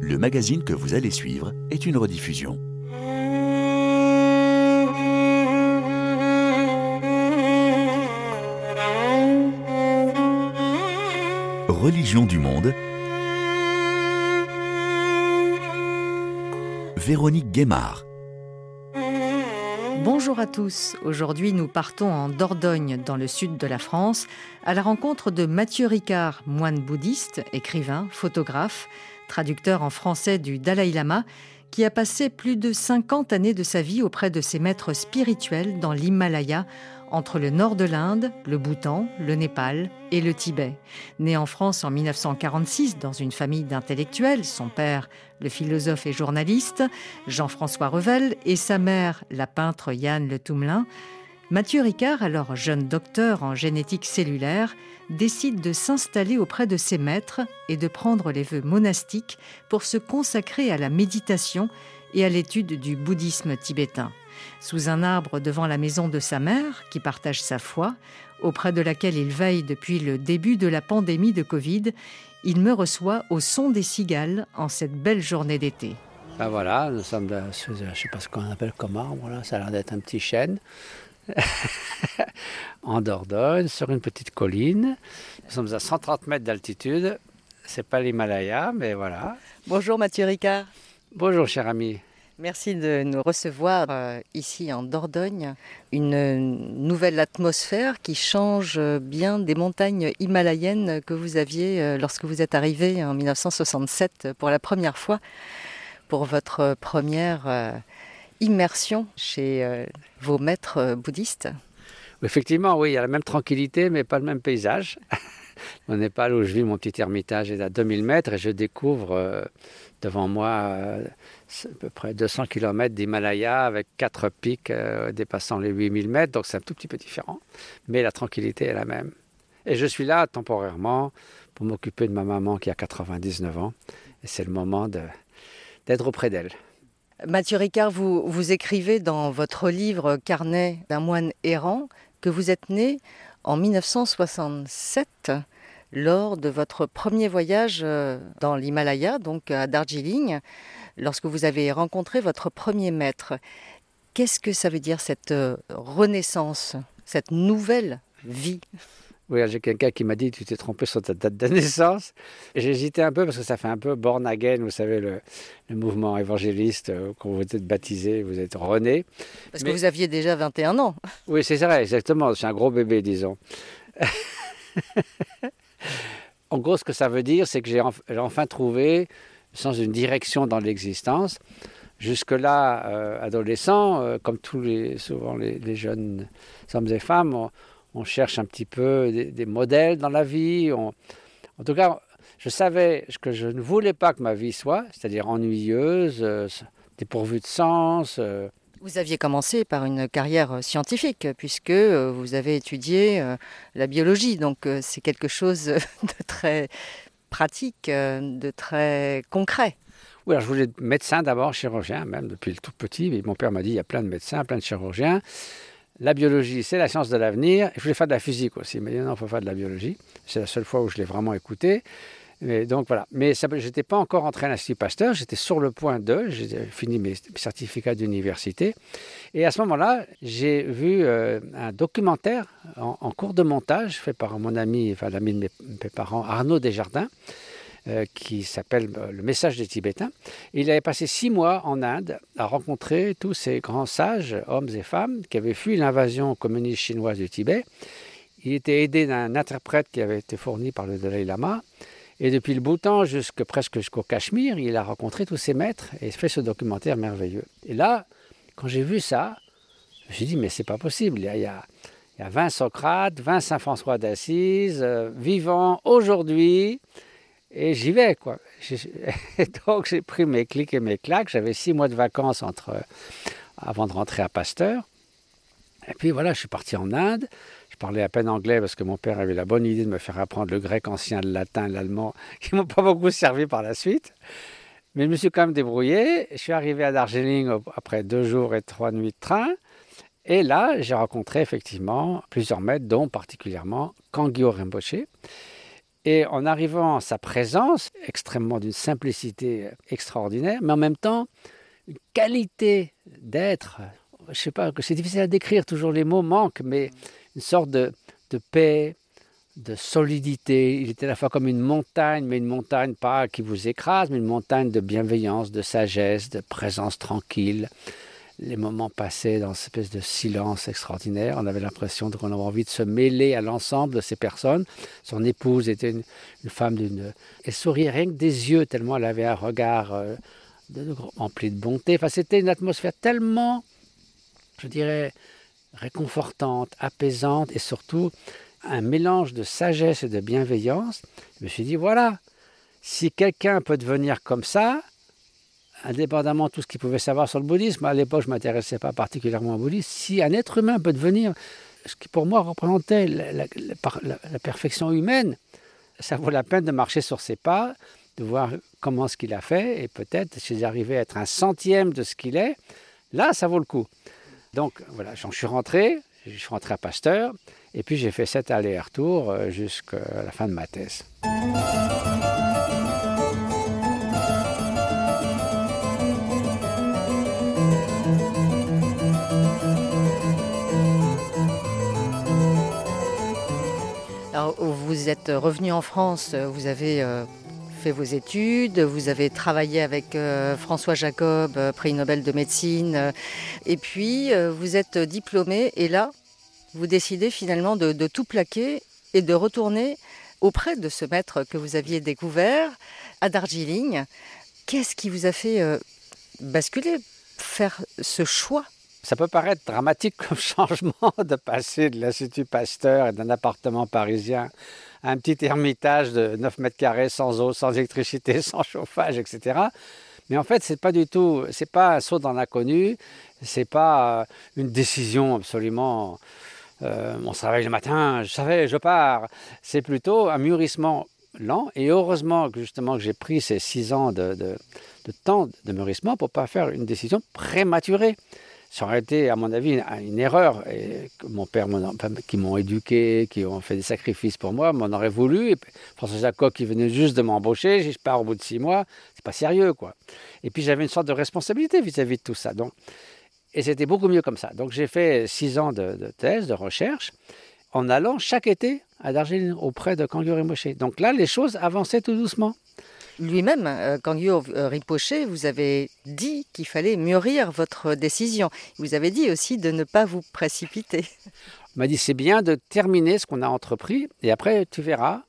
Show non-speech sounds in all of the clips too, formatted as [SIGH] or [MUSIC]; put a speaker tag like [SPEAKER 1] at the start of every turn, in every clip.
[SPEAKER 1] Le magazine que vous allez suivre est une rediffusion. Religion du monde. Véronique Guémard.
[SPEAKER 2] Bonjour à tous. Aujourd'hui, nous partons en Dordogne, dans le sud de la France, à la rencontre de Mathieu Ricard, moine bouddhiste, écrivain, photographe, traducteur en français du Dalai Lama, qui a passé plus de 50 années de sa vie auprès de ses maîtres spirituels dans l'Himalaya, entre le nord de l'Inde, le Bhoutan, le Népal et le Tibet. Né en France en 1946 dans une famille d'intellectuels, son père, le philosophe et journaliste Jean-François Revel, et sa mère, la peintre Yann Le Toumelin, Mathieu Ricard, alors jeune docteur en génétique cellulaire, décide de s'installer auprès de ses maîtres et de prendre les vœux monastiques pour se consacrer à la méditation et à l'étude du bouddhisme tibétain. Sous un arbre devant la maison de sa mère, qui partage sa foi, auprès de laquelle il veille depuis le début de la pandémie de Covid, il me reçoit au son des cigales en cette belle journée d'été.
[SPEAKER 3] Ben voilà, nous sommes, je ne sais pas ce qu'on appelle comme arbre, là. ça a l'air d'être un petit chêne. [LAUGHS] en Dordogne, sur une petite colline. Nous sommes à 130 mètres d'altitude. C'est pas l'Himalaya, mais voilà.
[SPEAKER 2] Bonjour Mathieu Ricard.
[SPEAKER 3] Bonjour cher ami.
[SPEAKER 2] Merci de nous recevoir euh, ici en Dordogne. Une nouvelle atmosphère qui change bien des montagnes himalayennes que vous aviez euh, lorsque vous êtes arrivé en 1967 pour la première fois pour votre première euh, immersion chez vos maîtres bouddhistes.
[SPEAKER 3] Effectivement, oui, il y a la même tranquillité, mais pas le même paysage. [LAUGHS] Au Népal, où je vis, mon petit ermitage est à 2000 mètres et je découvre devant moi à peu près 200 km d'Himalaya avec quatre pics euh, dépassant les 8000 mètres, donc c'est un tout petit peu différent, mais la tranquillité est la même. Et je suis là temporairement pour m'occuper de ma maman qui a 99 ans, et c'est le moment d'être auprès d'elle.
[SPEAKER 2] Mathieu Ricard, vous, vous écrivez dans votre livre Carnet d'un moine errant que vous êtes né en 1967 lors de votre premier voyage euh, dans l'Himalaya, donc à Darjeeling lorsque vous avez rencontré votre premier maître. Qu'est-ce que ça veut dire cette euh, renaissance, cette nouvelle vie?
[SPEAKER 3] Oui, j'ai quelqu'un qui m'a dit tu t'es trompé sur ta date de naissance. J'ai hésité un peu parce que ça fait un peu born again, vous savez, le, mouvement évangéliste, euh, quand vous êtes baptisé, vous êtes rené.
[SPEAKER 2] Parce que vous aviez déjà 21 ans.
[SPEAKER 3] Oui, c'est vrai, exactement. C'est un gros bébé, disons. [LAUGHS] en gros, ce que ça veut dire, c'est que j'ai enfin trouvé sans une direction dans l'existence. Jusque-là, euh, adolescent, euh, comme tous les, souvent les, jeunes hommes et femmes, on, cherche un petit peu des, modèles dans la vie. en tout cas, je savais que je ne voulais pas que ma vie soit, c'est-à-dire ennuyeuse, euh, dépourvue de sens.
[SPEAKER 2] Vous aviez commencé par une carrière scientifique, puisque vous avez étudié la biologie, donc c'est quelque chose [LAUGHS] de très pratique, euh, de très concret.
[SPEAKER 3] Oui, alors je voulais être médecin d'abord, chirurgien, même depuis le tout petit. Mais mon père m'a dit il y a plein de médecins, plein de chirurgiens. La biologie, c'est la science de l'avenir. Je voulais faire de la physique aussi. Mais non, il faut faire de la biologie. C'est la seule fois où je l'ai vraiment écouté. Donc voilà. Mais je n'étais pas encore entré à l'Institut Pasteur. J'étais sur le point de. J'ai fini mes certificats d'université. Et à ce moment-là, j'ai vu euh, un documentaire en, cours de montage fait par mon ami, enfin l'ami de mes, parents, Arnaud Desjardins. Euh, qui s'appelle euh, Le message des Tibétains. Il avait passé six mois en Inde à rencontrer tous ces grands sages, hommes et femmes, qui avaient fui l'invasion communiste chinoise du Tibet. Il était aidé d'un interprète qui avait été fourni par le Dalai Lama. Et depuis le Bhoutan jusque, presque jusqu'au Cachemire, il a rencontré tous ses maîtres et fait ce documentaire merveilleux. Et là, quand j'ai vu ça, je me suis dit, mais c'est pas possible. Il y, a, il, y a, 20 Socrates, 20 Saint François d'Assise, euh, vivants aujourd'hui, et j'y vais, quoi. [LAUGHS] donc j'ai pris mes clics et mes claques. J'avais six mois de vacances entre, avant de rentrer à Pasteur. Et puis voilà, je suis parti en Inde. Je parlais à peine anglais parce que mon père avait la bonne idée de me faire apprendre le grec ancien, le latin, l'allemand, [LAUGHS] qui m'ont pas beaucoup servi par la suite. Mais je me suis quand même débrouillé. Je suis arrivé à Darjeeling après deux jours et trois nuits de train. Et là, j'ai rencontré effectivement plusieurs maîtres, dont particulièrement Kangyo Rinpoche. Et en arrivant à sa présence, extrêmement d'une simplicité extraordinaire, mais en même temps, une qualité d'être, je sais pas, c'est difficile à décrire, toujours les mots manquent, mais une sorte de, de paix, de solidité. Il était à la fois comme une montagne, mais une montagne pas qui vous écrase, mais une montagne de bienveillance, de sagesse, de présence tranquille. Les moments passés dans cette espèce de silence extraordinaire. On avait l'impression qu'on avait envie de se mêler à l'ensemble de ces personnes. Son épouse était une, femme d'une. Elle souriait rien que des yeux, tellement elle avait un regard euh, de, empli de bonté. Enfin, c'était une atmosphère tellement, je dirais, réconfortante, apaisante et surtout un mélange de sagesse et de bienveillance. Je me suis dit, voilà, si quelqu'un peut devenir comme ça, indépendamment de tout ce qu'il pouvait savoir sur le bouddhisme, à l'époque je ne m'intéressais pas particulièrement au bouddhisme, si un être humain peut devenir ce qui pour moi représentait la, perfection humaine, ça vaut la peine de marcher sur ses pas, de voir comment ce qu'il a fait, et peut-être si j'arrivais à être un centième de ce qu'il est, là ça vaut le coup. Donc voilà, j'en suis rentré, je suis rentré à Pasteur, et puis j'ai fait cet aller-retour euh, jusqu'à la fin de ma thèse.
[SPEAKER 2] Alors, vous êtes revenu en France, vous avez euh, fait vos études, vous avez travaillé avec euh, François Jacob, prix Nobel de médecine, et puis vous êtes diplômé, et là, vous décidez finalement de, tout plaquer et de retourner auprès de ce maître que vous aviez découvert à Darjeeling. Qu'est-ce qui vous a fait euh, basculer, faire ce choix?
[SPEAKER 3] Ça peut paraître dramatique comme [LAUGHS] changement de passer de l'Institut Pasteur et d'un appartement parisien un petit ermitage de 9 mètres carrés sans eau, sans électricité, [LAUGHS] sans chauffage, etc. Mais en fait, c'est pas du tout, c'est pas un saut dans l'inconnu, c'est pas euh, une décision absolument on se réveille le matin, je savais, je pars. C'est plutôt un mûrissement lent. Et heureusement que justement que j'ai pris ces six ans de, temps de mûrissement pour pas faire une décision prématurée. Ça aurait été, à mon avis, une, erreur. Et mon père, qui m'ont éduqué, qui ont fait des sacrifices pour moi, m'en aurait voulu. Et François Jacob, qui venait juste de m'embaucher, je pars au bout de six mois, c'est pas sérieux, quoi. Et puis j'avais une sorte de responsabilité vis-à-vis -vis de tout ça. Donc et c'était beaucoup mieux comme ça. Donc j'ai fait six ans de, thèse, de recherche, en allant chaque été à Darjeeling auprès de Kangyo Rinpoche. Donc là, les choses avançaient tout doucement.
[SPEAKER 2] Lui-même, euh, Kangyo Rinpoche, vous avez dit qu'il fallait mûrir votre décision. Vous avez dit aussi de ne pas vous précipiter.
[SPEAKER 3] Il m'a dit c'est bien de terminer ce qu'on a entrepris et après tu verras,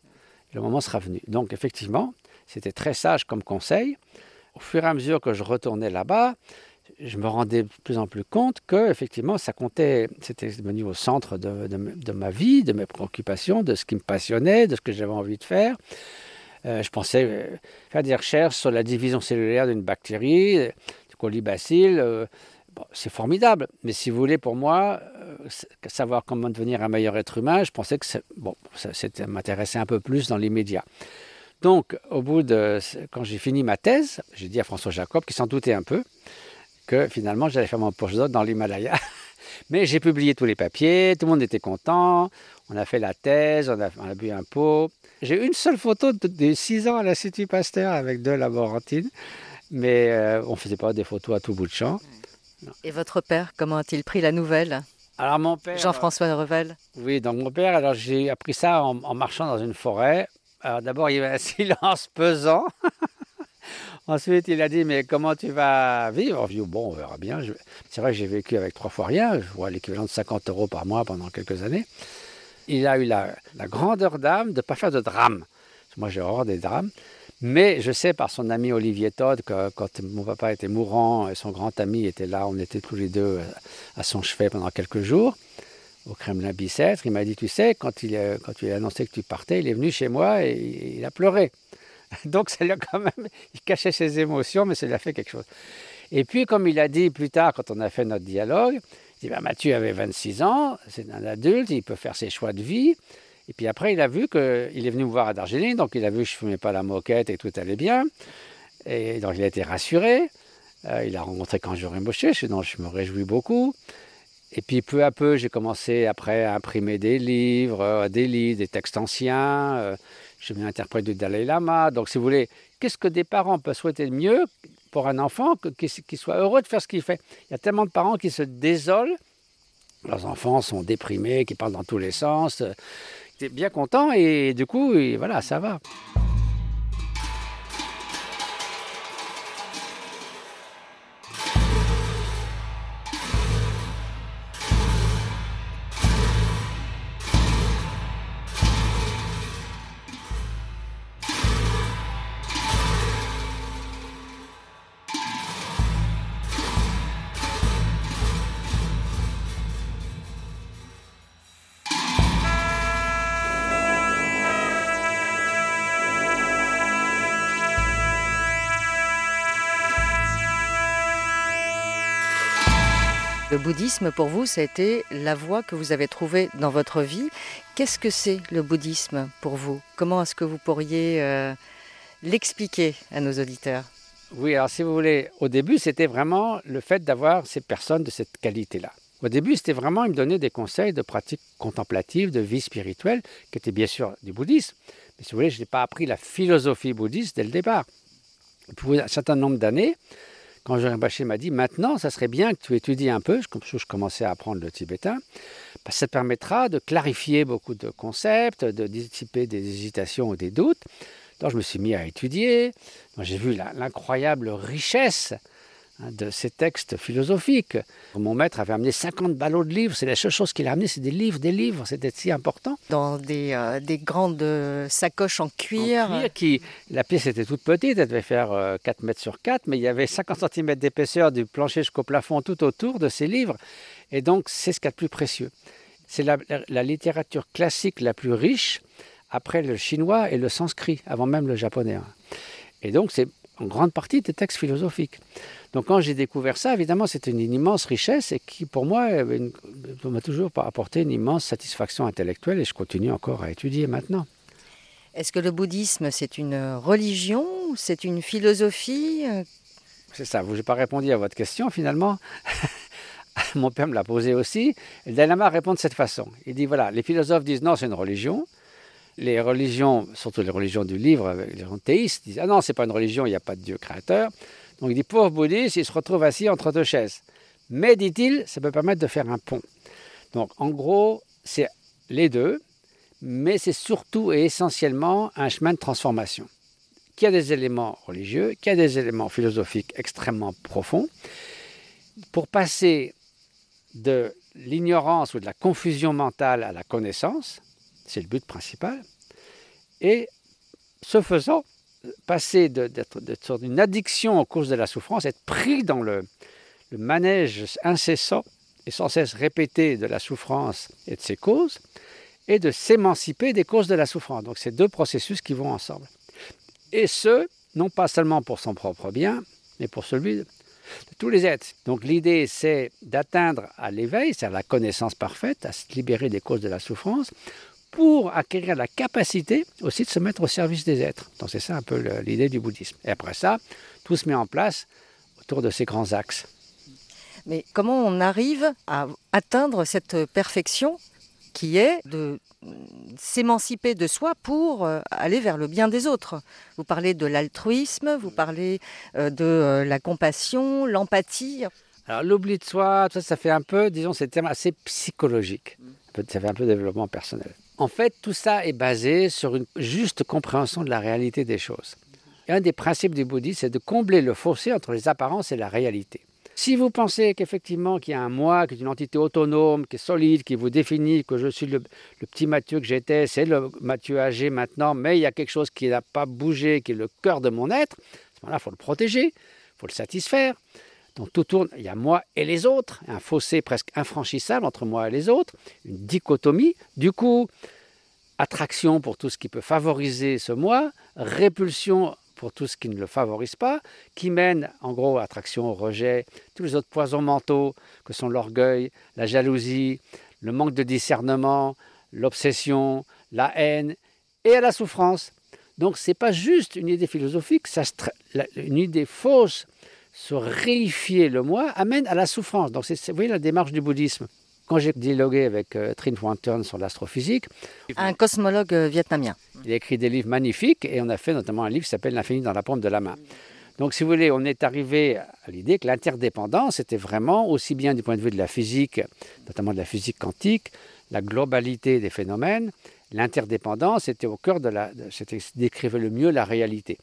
[SPEAKER 3] le moment sera venu. Donc effectivement, c'était très sage comme conseil. Au fur et à mesure que je retournais là-bas, je me rendais de plus en plus compte que effectivement ça comptait, c'était devenu au centre de, ma vie, de mes préoccupations, de ce qui me passionnait, de ce que j'avais envie de faire. Euh, je pensais euh, faire des recherches sur la division cellulaire d'une bactérie, euh, du colibacille. c'est formidable, mais si vous voulez, pour moi, savoir comment devenir un meilleur être humain, je pensais que bon, ça, m'intéressait un peu plus dans l'immédiat. Donc, au bout de, quand j'ai fini ma thèse, j'ai dit à François Jacob, qui s'en doutait un peu, que finalement j'allais faire mon postdoc dans l'Himalaya. [LAUGHS] Mais j'ai publié tous les papiers, tout le monde était content, on a fait la thèse, on a, bu un pot. J'ai une seule photo de, 6 ans à l'Institut Pasteur avec deux laborantines, mais euh, on ne faisait pas des photos à tout bout de champ.
[SPEAKER 2] Et votre père, comment a-t-il pris la nouvelle?
[SPEAKER 3] Alors mon père,
[SPEAKER 2] Jean-François Revel?
[SPEAKER 3] Oui, donc mon père, alors j'ai appris ça en, en marchant dans une forêt. Alors d'abord, il y avait un [LAUGHS] silence pesant. [LAUGHS] Ensuite, il a dit, mais comment tu vas vivre? Bon, on verra bien. C'est vrai que j'ai vécu avec trois fois rien, je vois l'équivalent de 50 euros par mois pendant quelques années. Il a eu la, grandeur d'âme de ne pas faire de drame. Moi, j'ai horreur des drames. Mais je sais par son ami Olivier Todd que quand mon papa était mourant et son grand ami était là, on était tous les deux à son chevet pendant quelques jours au Kremlin Bicêtre. Il m'a dit, tu sais, quand il, il a annoncé que tu partais, il est venu chez moi et il a pleuré. [LAUGHS] Donc ça quand même, il cachait ses émotions, mais ça lui a fait quelque chose. Et puis, comme il a dit plus tard, quand on a fait notre dialogue, dit, bah, Mathieu avait 26 ans, c'est un adulte, il peut faire ses choix de vie. Et puis après, il a vu qu'il est venu me voir à Darjeeling, donc il a vu que je ne fumais pas la moquette et tout allait bien. Et donc il a été rassuré. Euh, il a rencontré quand je Rinpoche, dont je me réjouis beaucoup. Et puis peu à peu, j'ai commencé après à imprimer des livres, euh, des livres, des textes anciens. Euh, Je suis devenu interprète du Dalai Lama. Donc, si vous voulez, qu'est-ce que des parents peuvent souhaiter de mieux pour un enfant qu'il soit heureux de faire ce qu'il fait Il y a tellement de parents qui se désolent. Leurs enfants sont déprimés, qui parlent dans tous les sens. Ils bien content et du coup, voilà, ça va.
[SPEAKER 2] Le bouddhisme, pour vous, ça a été la voie que vous avez trouvée dans votre vie. Qu'est-ce que c'est le bouddhisme pour vous? Comment est-ce que vous pourriez euh, l'expliquer à nos auditeurs?
[SPEAKER 3] Oui, alors si vous voulez, au début, c'était vraiment le fait d'avoir ces personnes de cette qualité-là. Au début, c'était vraiment, il me donnait des conseils de pratiques contemplatives, de vie spirituelle, qui étaient bien sûr du bouddhisme. Mais si vous voulez, je n'ai pas appris la philosophie bouddhiste dès le départ. Pour un certain nombre d'années, quand Jean Baché m'a dit maintenant, ça serait bien que tu étudies un peu, comme je commençais à apprendre le tibétain, que ça te permettra de clarifier beaucoup de concepts, de dissiper des hésitations ou des doutes. Donc je me suis mis à étudier, j'ai vu l'incroyable richesse de ces textes philosophiques. Mon maître avait amené 50 ballots de livres, c'est la seule chose qu'il a amené, c'est des livres, des livres, c'était si important.
[SPEAKER 2] Dans des, euh, des grandes sacoches en cuir.
[SPEAKER 3] En cuir qui, la pièce était toute petite, elle devait faire 4 euh, mètres sur 4, mais il y avait 50 cm d'épaisseur du plancher jusqu'au plafond tout autour de ces livres, et donc c'est ce qu'il y a de plus précieux. C'est la, la littérature classique la plus riche après le chinois et le sanskrit, avant même le japonais. Hein. Et donc c'est en grande partie des textes philosophiques. Donc quand j'ai découvert ça, évidemment, c'était une, immense richesse et qui, pour moi, m'a toujours apporté une immense satisfaction intellectuelle et je continue encore à étudier maintenant.
[SPEAKER 2] Est-ce que le bouddhisme, c'est une religion C'est une philosophie
[SPEAKER 3] C'est ça, je n'ai pas répondu à votre question finalement. [LAUGHS] Mon père me l'a posé aussi. Le Dalai Lama répond de cette façon. Il dit, voilà, les philosophes disent non, c'est une religion les religions, surtout les religions du livre, les gens théistes, disent Ah non, c'est pas une religion, il n'y a pas de Dieu créateur. Donc il dit Pauvre bouddhiste, il se retrouve assis entre deux chaises. Mais, dit-il, ça peut permettre de faire un pont. Donc en gros, c'est les deux, mais c'est surtout et essentiellement un chemin de transformation qui a des éléments religieux, qui a des éléments philosophiques extrêmement profonds, pour passer de l'ignorance ou de la confusion mentale à la connaissance, c'est le but principal. Et ce faisant, passer d'être d'une addiction en cause de la souffrance, être pris dans le, le manège incessant et sans cesse répété de la souffrance et de ses causes, et de s'émanciper des causes de la souffrance. Donc c'est deux processus qui vont ensemble. Et ce, non pas seulement pour son propre bien, mais pour celui de, tous les êtres. Donc l'idée, c'est d'atteindre à l'éveil, c'est-à-dire la connaissance parfaite, à se libérer des causes de la souffrance, pour acquérir la capacité aussi de se mettre au service des êtres. Donc c'est ça un peu l'idée du bouddhisme. Et après ça, tout se met en place autour de ces grands axes.
[SPEAKER 2] Mais comment on arrive à atteindre cette perfection qui est de s'émanciper de soi pour euh, aller vers le bien des autres? Vous parlez de l'altruisme, vous parlez euh, de euh, la compassion, l'empathie.
[SPEAKER 3] Alors l'oubli de soi, ça, ça fait un peu, disons, c'est terme assez psychologique. Ça fait un peu développement personnel. En fait, tout ça est basé sur une juste compréhension de la réalité des choses. Et un des principes du bouddhisme, c'est de combler le fossé entre les apparences et la réalité. Si vous pensez qu'effectivement qu'il y a un moi, qui est une entité autonome, qui est solide, qui vous définit, que je suis le, petit Mathieu que j'étais, c'est le Mathieu âgé maintenant, mais il y a quelque chose qui n'a pas bougé, qui est le cœur de mon être, à ce moment-là, il faut le protéger, il faut le satisfaire. Donc tout tourne, il y a moi et les autres, un fossé presque infranchissable entre moi et les autres, une dichotomie. Du coup, attraction pour tout ce qui peut favoriser ce moi, répulsion pour tout ce qui ne le favorise pas, qui mène en gros attraction, au rejet, tous les autres poisons mentaux que sont l'orgueil, la jalousie, le manque de discernement, l'obsession, la haine et à la souffrance. Donc ce n'est pas juste une idée philosophique, ça, une idée fausse se réifier le moi amène à la souffrance. Donc, c'est, vous voyez la démarche du bouddhisme. quand j'ai dialogué avec euh, Trinh Tran sur l'astrophysique,
[SPEAKER 2] un cosmologue euh, vietnamien,
[SPEAKER 3] il a écrit des livres magnifiques et on a fait notamment un livre qui s'appelle L'infini dans la paume de la main. Donc, si vous voulez, on est arrivé à l'idée que l'interdépendance était vraiment, aussi bien du point de vue de la physique, notamment de la physique quantique, la globalité des phénomènes, l'interdépendance était au cœur de la. C'était décrivait le mieux la réalité.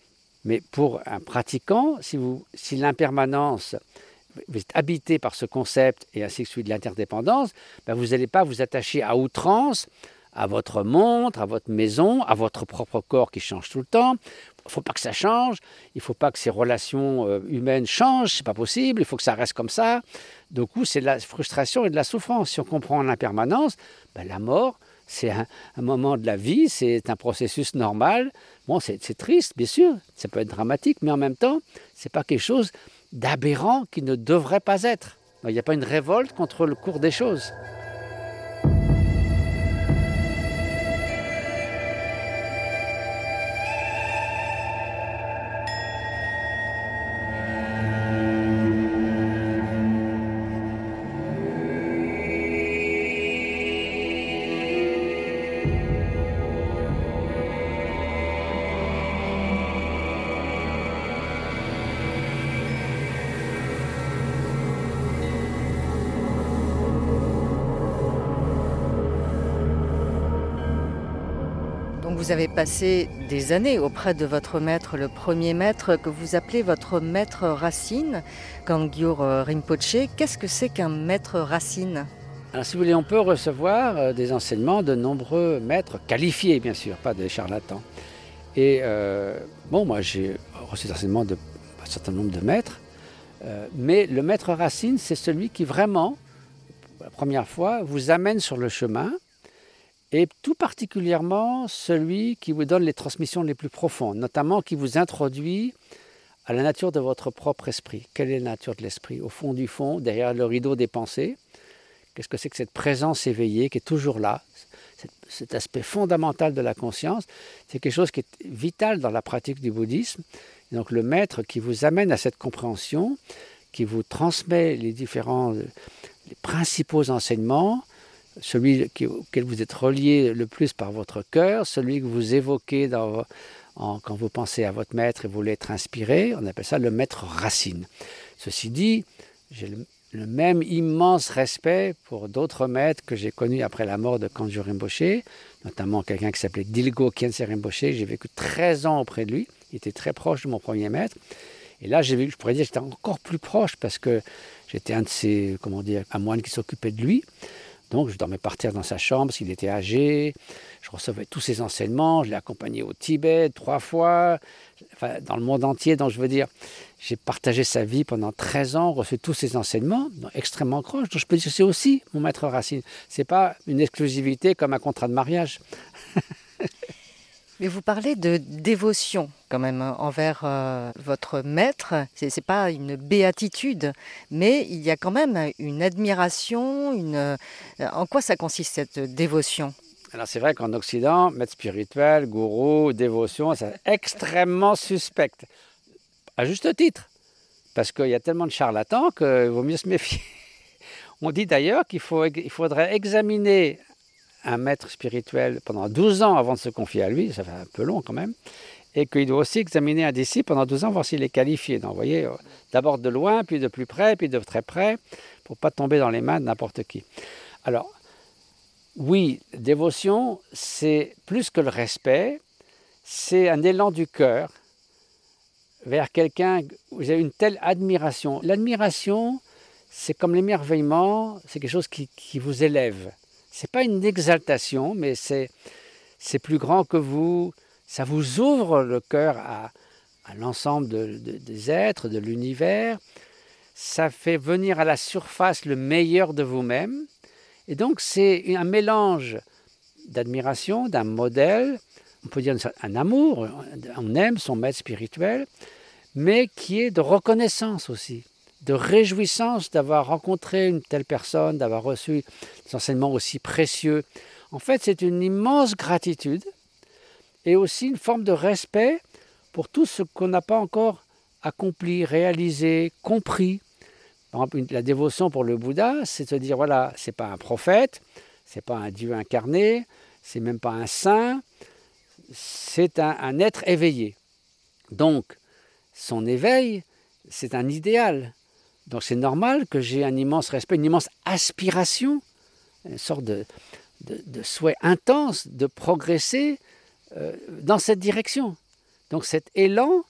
[SPEAKER 3] Mais pour un pratiquant, si, si l'impermanence, vous êtes habité par ce concept et ainsi que celui de l'interdépendance, ben vous n'allez pas vous attacher à outrance à votre montre, à votre maison, à votre propre corps qui change tout le temps. Il ne faut pas que ça change, il ne faut pas que ces relations euh, humaines changent, c'est pas possible, il faut que ça reste comme ça. Du coup, c'est de la frustration et de la souffrance. Si on comprend l'impermanence, ben la mort, c'est un, moment de la vie, c'est un processus normal. Bon, c'est triste, bien sûr, ça peut être dramatique, mais en même temps, ce n'est pas quelque chose d'aberrant qui ne devrait pas être. Il n'y a pas une révolte contre le cours des choses.
[SPEAKER 2] Passé des années auprès de votre maître, le premier maître que vous appelez votre maître racine, Kangyur Rinpoche. Qu'est-ce que c'est qu'un maître racine?
[SPEAKER 3] Alors, si vous voulez, on peut recevoir euh, des enseignements de nombreux maîtres qualifiés, bien sûr, pas des charlatans. Et euh, bon, moi, j'ai reçu des enseignements d'un certain nombre de maîtres, euh, mais le maître racine, c'est celui qui vraiment, la première fois, vous amène sur le chemin et tout particulièrement celui qui vous donne les transmissions les plus profondes, notamment qui vous introduit à la nature de votre propre esprit. Quelle est la nature de l'esprit Au fond du fond, derrière le rideau des pensées, qu'est-ce que c'est que cette présence éveillée qui est toujours là? Cet aspect fondamental de la conscience, c'est quelque chose qui est vital dans la pratique du bouddhisme. donc le maître qui vous amène à cette compréhension, qui vous transmet les différents, les principaux enseignements, celui auquel vous êtes relié le plus par votre cœur, celui que vous évoquez quand vous pensez à votre maître et vous l'êtes inspiré, on appelle ça le maître racine. Ceci dit, j'ai le, même immense respect pour d'autres maîtres que j'ai connus après la mort de Kanjo Rinpoche, notamment quelqu'un qui s'appelait Dilgo Khyentse Rinpoche. J'ai vécu 13 ans auprès de lui, il était très proche de mon premier maître. Et là, j'ai vu, je pourrais dire j'étais encore plus proche parce que j'étais un de ces, comment dire, un moine qui s'occupait de lui. Donc je dormais par terre dans sa chambre s'il était âgé. Je recevais tous ses enseignements. Je l'ai accompagné au Tibet trois fois, dans le monde entier. Donc je veux dire, j'ai partagé sa vie pendant 13 ans, reçu tous ses enseignements, extrêmement proches. Donc je peux dire que c'est aussi mon maître Racine. Ce n'est pas une exclusivité comme un contrat de mariage. [LAUGHS]
[SPEAKER 2] Mais vous parlez de dévotion quand même hein, envers euh, votre maître. Ce n'est pas une béatitude, mais il y a quand même une admiration. Euh, en quoi ça consiste cette dévotion?
[SPEAKER 3] Alors c'est vrai qu'en Occident, maître spirituel, gourou, dévotion, c'est extrêmement suspect. À juste titre. Parce qu'il y a tellement de charlatans qu'il vaut mieux se méfier. [LAUGHS] On dit d'ailleurs qu'il faut, il faudrait examiner un maître spirituel pendant 12 ans avant de se confier à lui, ça fait un peu long quand même, et qu'il doit aussi examiner un disciple pendant 12 ans, voir s'il est qualifié. Donc, vous voyez, euh, d'abord de loin, puis de plus près, puis de très près, pour pas tomber dans les mains de n'importe qui. Alors, oui, dévotion, c'est plus que le respect, c'est un élan du cœur vers quelqu'un, vous avez une telle admiration. L'admiration, c'est comme l'émerveillement, c'est quelque chose qui vous élève c'est pas une exaltation, mais c'est, c'est plus grand que vous. Ça vous ouvre le cœur à, à l'ensemble des êtres, de l'univers. Ça fait venir à la surface le meilleur de vous-même. Et donc, c'est un mélange d'admiration, d'un modèle, on peut dire un amour, on aime son maître spirituel, mais qui est de reconnaissance aussi de réjouissance d'avoir rencontré une telle personne, d'avoir reçu des enseignements aussi précieux. En fait, c'est une immense gratitude et aussi une forme de respect pour tout ce qu'on n'a pas encore accompli, réalisé, compris. Par exemple, la dévotion pour le Bouddha, c'est de dire voilà, c'est pas un prophète, c'est pas un Dieu incarné, c'est même pas un saint, c'est un, un, être éveillé. Donc, son éveil, c'est un idéal. Donc c'est normal que j'ai un immense respect, une immense aspiration, une sorte de, souhait intense de progresser euh, dans cette direction. Donc cet élan,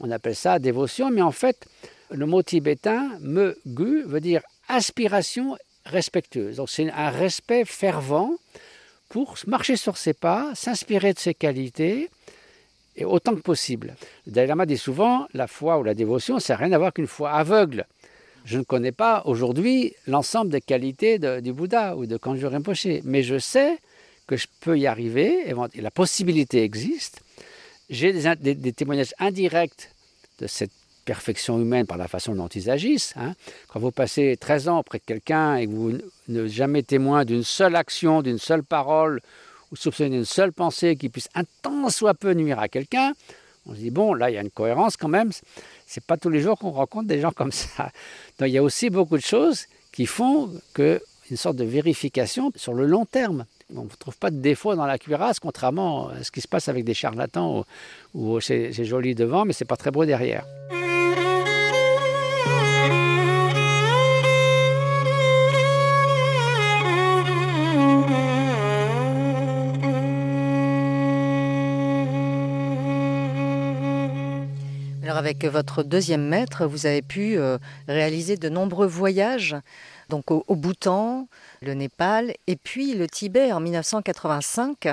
[SPEAKER 3] on appelle ça dévotion, mais en fait, le mot tibétain, me gu, veut dire aspiration respectueuse. Donc c'est un respect fervent pour marcher sur ses pas, s'inspirer de ses qualités, et autant que possible. Le Dalai Lama dit souvent, la foi ou la dévotion, ça n'a rien à voir qu'une foi aveugle. Je ne connais pas aujourd'hui l'ensemble des qualités du Bouddha ou de Kanjur Rinpoche, mais je sais que je peux y arriver, et la possibilité existe. J'ai des, témoignages indirects de cette perfection humaine par la façon dont ils agissent. Hein. Quand vous passez 13 ans auprès de quelqu'un et que vous ne jamais témoin d'une seule action, d'une seule parole, ou soupçonnez d'une seule pensée qui puisse un tant soit peu nuire à quelqu'un, on se dit, bon, là, il y a une cohérence quand même. C'est pas tous les jours qu'on rencontre des gens comme ça. Donc, il y a aussi beaucoup de choses qui font que une sorte de vérification sur le long terme. On ne trouve pas de défaut dans la cuirasse, contrairement à ce qui se passe avec des charlatans où, où c'est joli devant, mais c'est pas très beau derrière.
[SPEAKER 2] Avec votre deuxième maître, vous avez pu euh, réaliser de nombreux voyages, donc au, au, Bhoutan, le Népal et puis le Tibet en 1985.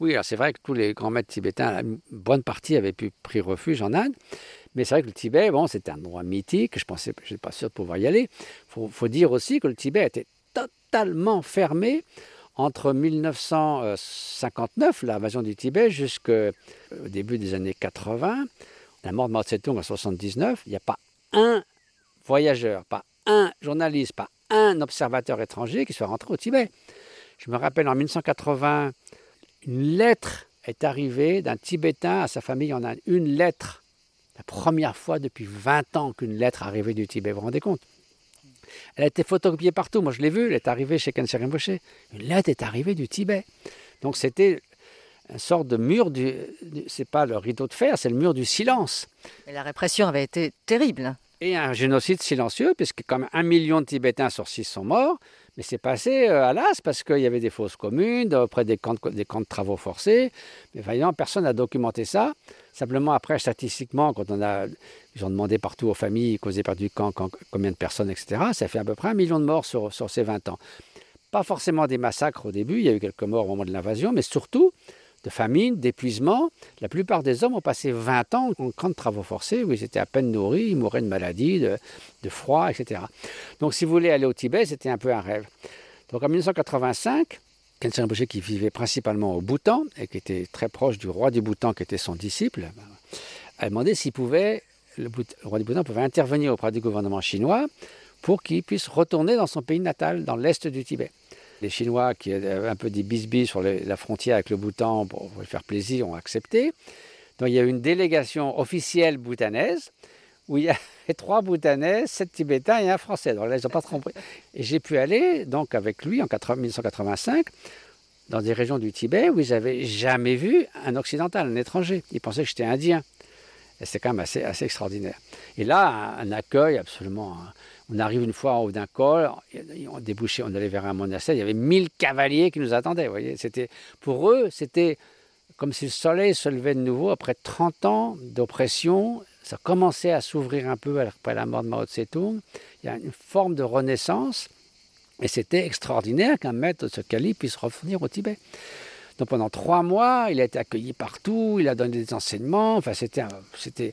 [SPEAKER 3] Oui, c'est vrai que tous les grands maîtres tibétains, une bonne partie avaient pu pris refuge en Inde. Mais c'est vrai que le Tibet, bon, c'était un endroit mythique. Je pensais, je n'étais pas sûr de pouvoir y aller. Il faut, faut, dire aussi que le Tibet était totalement fermé entre 1959, l'invasion du Tibet, jusqu'au début des années 80 la mort de Mao Tse-tung en 79, il n'y a pas un voyageur, pas un journaliste, pas un observateur étranger qui soit rentré au Tibet. Je me rappelle en 1980, une lettre est arrivée d'un Tibétain à sa famille en Inde. Une lettre. La première fois depuis 20 ans qu'une lettre arrivée du Tibet. Vous vous rendez compte? Elle a été photocopiée partout. Moi, je l'ai vue. Elle est arrivée chez Kensei Rinpoche. Une lettre est arrivée du Tibet. Donc, c'était une sorte de mur du, du c'est pas le rideau de fer, c'est le mur du silence.
[SPEAKER 2] Mais la répression avait été terrible.
[SPEAKER 3] Et un génocide silencieux, puisque comme un million de Tibétains sur six sont morts, mais c'est passé euh, à l'as parce qu'il y avait des fausses communes, auprès des camps de, des camps de travaux forcés. Mais voyons, personne n'a documenté ça. Simplement, après, statistiquement, quand on a, ils ont demandé partout aux familles causées par du camp quand, combien de personnes, etc., ça fait à peu près un million de morts sur, sur ces 20 ans. Pas forcément des massacres au début, il y a eu quelques morts au moment de l'invasion, mais surtout de famine, d'épuisement. La plupart des hommes ont passé 20 ans en camp de travaux forcés où ils étaient à peine nourris, ils mouraient de maladies, de, froid, etc. Donc si vous voulez aller au Tibet, c'était un peu un rêve. Donc en 1985, Kensei Rinpoche qui vivait principalement au Bhoutan et qui était très proche du roi du Bhoutan qui était son disciple, a demandé s'il pouvait, le, roi du Bhoutan pouvait intervenir auprès du gouvernement chinois pour qu'il puisse retourner dans son pays natal, dans l'est du Tibet. Les Chinois, qui avaient un peu des bisbis sur la frontière avec le Bhoutan pour, pour faire plaisir, ont accepté. Donc il y a une délégation officielle bhoutanaise où il y a [LAUGHS] trois Bhoutanais, sept Tibétains et un Français. Donc là, ils n'ont pas trompé. Et j'ai pu aller donc avec lui en 1985 dans des régions du Tibet où ils n'avaient jamais vu un occidental, un étranger. Ils pensaient que j'étais indien. Et c'est quand même assez, assez, extraordinaire. Et là, un, un accueil absolument. On arrive une fois en haut d'un col, on débouchait, on allait vers un monastère, il y avait mille cavaliers qui nous attendaient. Vous voyez, c'était pour eux, c'était comme si le soleil se levait de nouveau après 30 ans d'oppression. Ça commençait à s'ouvrir un peu après la mort de Mao Tse-tung. Il y a une forme de renaissance. Et c'était extraordinaire qu'un maître de ce calibre puisse revenir au Tibet. Donc pendant trois mois, il a été accueilli partout, il a donné des enseignements. Enfin, c'était, c'était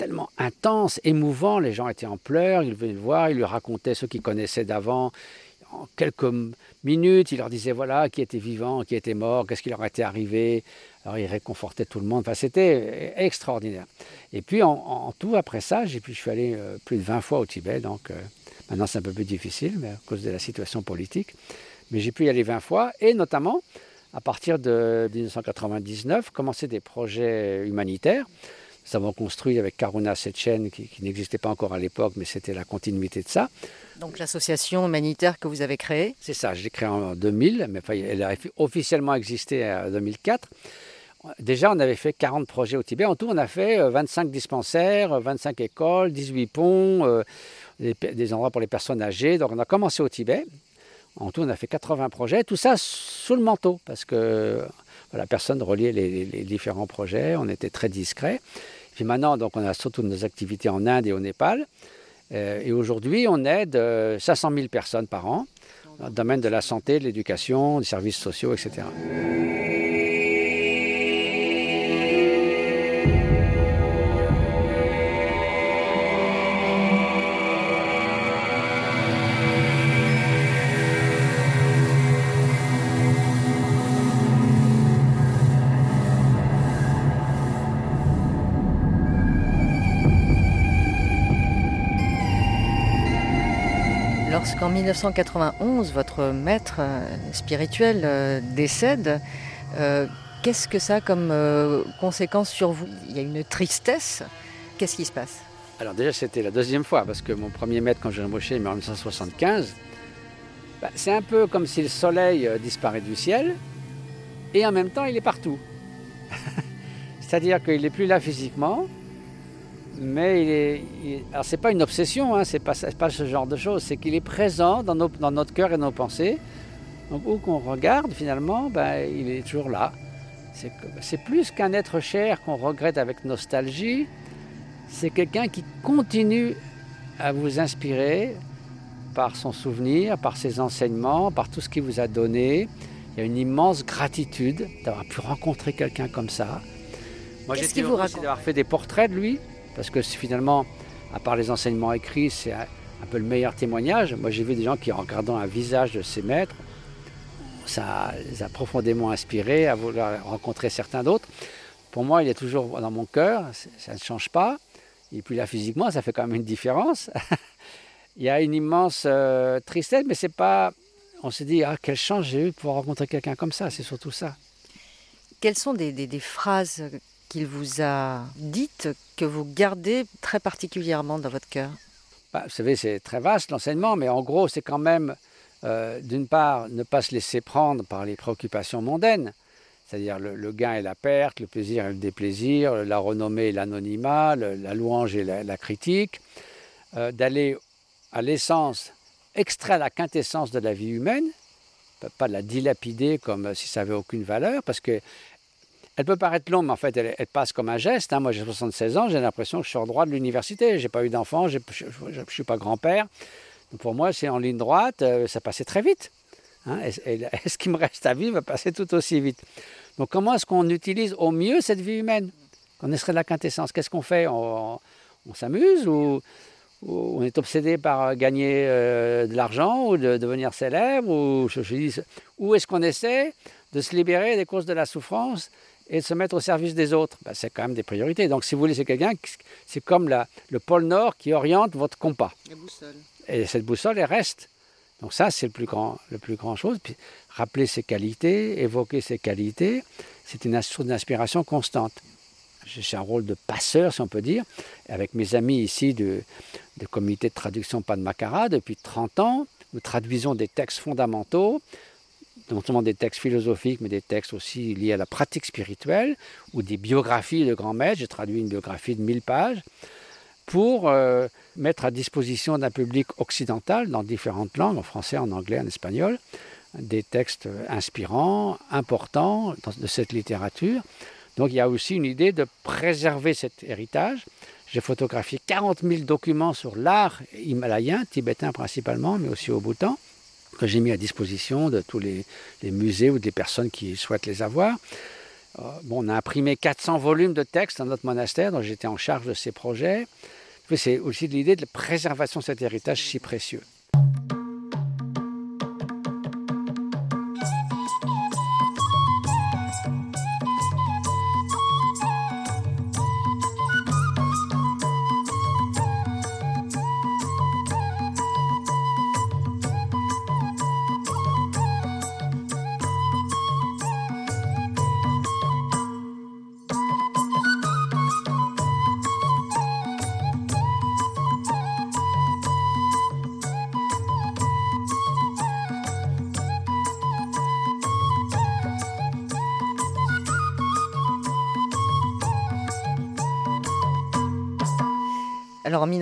[SPEAKER 3] tellement intense, émouvant. Les gens étaient en pleurs, ils venaient le voir, il lui racontait ceux qu'il connaissait d'avant. En quelques minutes, il leur disait voilà qui était vivant, qui était mort, qu'est-ce qui leur était arrivé. Alors il réconfortait tout le monde. Enfin, c'était extraordinaire. Et puis en, tout, après ça, j'ai je suis allé euh, plus de 20 fois au Tibet. Donc euh, maintenant, c'est un peu plus difficile, mais à cause de la situation politique. Mais j'ai pu y aller 20 fois, et notamment à partir de 1999, commencer des projets humanitaires. Nous avons construit avec Karuna cette chaîne qui, n'existait pas encore à l'époque, mais c'était la continuité de ça.
[SPEAKER 2] Donc l'association humanitaire que vous avez créée
[SPEAKER 3] C'est ça, je l'ai créée en 2000, mais elle a officiellement existé en 2004. Déjà, on avait fait 40 projets au Tibet. En tout, on a fait 25 euh, dispensaires, 25 écoles, 18 ponts, euh, des, endroits pour les personnes âgées. Donc, on a commencé au Tibet. En tout, on a fait 80 projets. Tout ça sous le manteau, parce que la personne reliait les, différents projets. On était très discret. Puis maintenant, donc, on a surtout nos activités en Inde et au Népal. Euh, et aujourd'hui, on aide 500 000 personnes par an dans le domaine de la santé, de l'éducation, des services sociaux, etc.
[SPEAKER 2] lorsqu'en 1991, votre maître euh, spirituel euh, décède, euh, qu'est-ce que ça a comme conséquence sur vous? Il y a une tristesse. Qu'est-ce qui se passe?
[SPEAKER 3] Alors déjà, c'était la deuxième fois, parce que mon premier maître, quand j'ai embauché, en 1975, bah, c'est un peu comme si le soleil disparaît du ciel, et en même temps, il est partout. [LAUGHS] C'est-à-dire qu'il n'est plus là physiquement, mais il est, alors c'est pas une obsession, hein, c'est pas, pas ce genre de choses, c'est qu'il est présent dans, dans notre cœur et nos pensées. Donc où qu'on regarde finalement, ben, il est toujours là. C'est plus qu'un être cher qu'on regrette avec nostalgie, c'est quelqu'un qui continue à vous inspirer par son souvenir, par ses enseignements, par tout ce qu'il vous a donné. Il y a une immense gratitude d'avoir pu rencontrer quelqu'un comme ça.
[SPEAKER 2] Moi, j'ai
[SPEAKER 3] d'avoir fait des portraits de lui parce que finalement, à part les enseignements écrits, c'est un, peu le meilleur témoignage. Moi, j'ai vu des gens qui, en regardant un visage de ces maîtres, ça les a profondément inspirés à vouloir rencontrer certains d'autres. Pour moi, il est toujours dans mon cœur, ça ne change pas. Et puis là, physiquement, ça fait quand même une différence. [LAUGHS] il y a une immense euh, tristesse, mais c'est pas. On se dit, ah, quelle chance j'ai eu de pouvoir rencontrer quelqu'un comme ça, c'est surtout ça.
[SPEAKER 2] Quelles sont des, des phrases qu'il vous a dites que vous gardez très particulièrement dans votre cœur?
[SPEAKER 3] Bah, Vous savez, c'est très vaste l'enseignement, mais en gros, c'est quand même, euh, d'une part, ne pas se laisser prendre par les préoccupations mondaines, c'est-à-dire le, gain et la perte, le plaisir et le déplaisir, la renommée et l'anonymat, la louange et la, critique, euh, d'aller à l'essence, extraire la quintessence de la vie humaine, pas la dilapider comme si ça avait aucune valeur, parce que elle peut paraître longue, mais en fait, elle, passe comme un geste. Hein. Moi, j'ai 76 ans, j'ai l'impression que je suis en droit de l'université. Je n'ai pas eu d'enfant, je ne suis pas grand-père. Pour moi, c'est en ligne droite, euh, ça passait très vite. Hein. Et, [LAUGHS] ce qui me reste à vivre va passer tout aussi vite. Donc, comment est-ce qu'on utilise au mieux cette vie humaine? On serait la quintessence. Qu'est-ce qu'on fait? On, s'amuse ou, on est obsédé par gagner euh, de l'argent ou de devenir célèbre ou, Où est-ce qu'on essaie de se libérer des causes de la souffrance et de se mettre au service des autres. Ben, c'est quand même des priorités. Donc si vous voulez, c'est quelqu'un, c'est comme la, le pôle Nord qui oriente votre compas.
[SPEAKER 2] La boussole.
[SPEAKER 3] Et cette boussole, elle reste. Donc ça, c'est le plus grand, le plus grand chose. Puis rappeler ses qualités, évoquer ses qualités, c'est une source d'inspiration constante. J'ai un rôle de passeur, si on peut dire, avec mes amis ici du, du comité de traduction Padmakara depuis 30 ans. Nous traduisons des textes fondamentaux non seulement des textes philosophiques, mais des textes aussi liés à la pratique spirituelle, ou des biographies de grands maîtres. J'ai traduit une biographie de 1000 pages pour euh, mettre à disposition d'un public occidental dans différentes langues, en français, en anglais, en espagnol, des textes inspirants, importants de cette littérature. Donc il y a aussi une idée de préserver cet héritage. J'ai photographié 40 000 documents sur l'art himalayen, tibétain principalement, mais aussi au Bhoutan que j'ai mis à disposition de tous les, musées ou des personnes qui souhaitent les avoir. Euh, bon, on a imprimé 400 volumes de textes dans notre monastère, dont j'étais en charge de ces projets. C'est aussi l'idée de la préservation de cet héritage si précieux.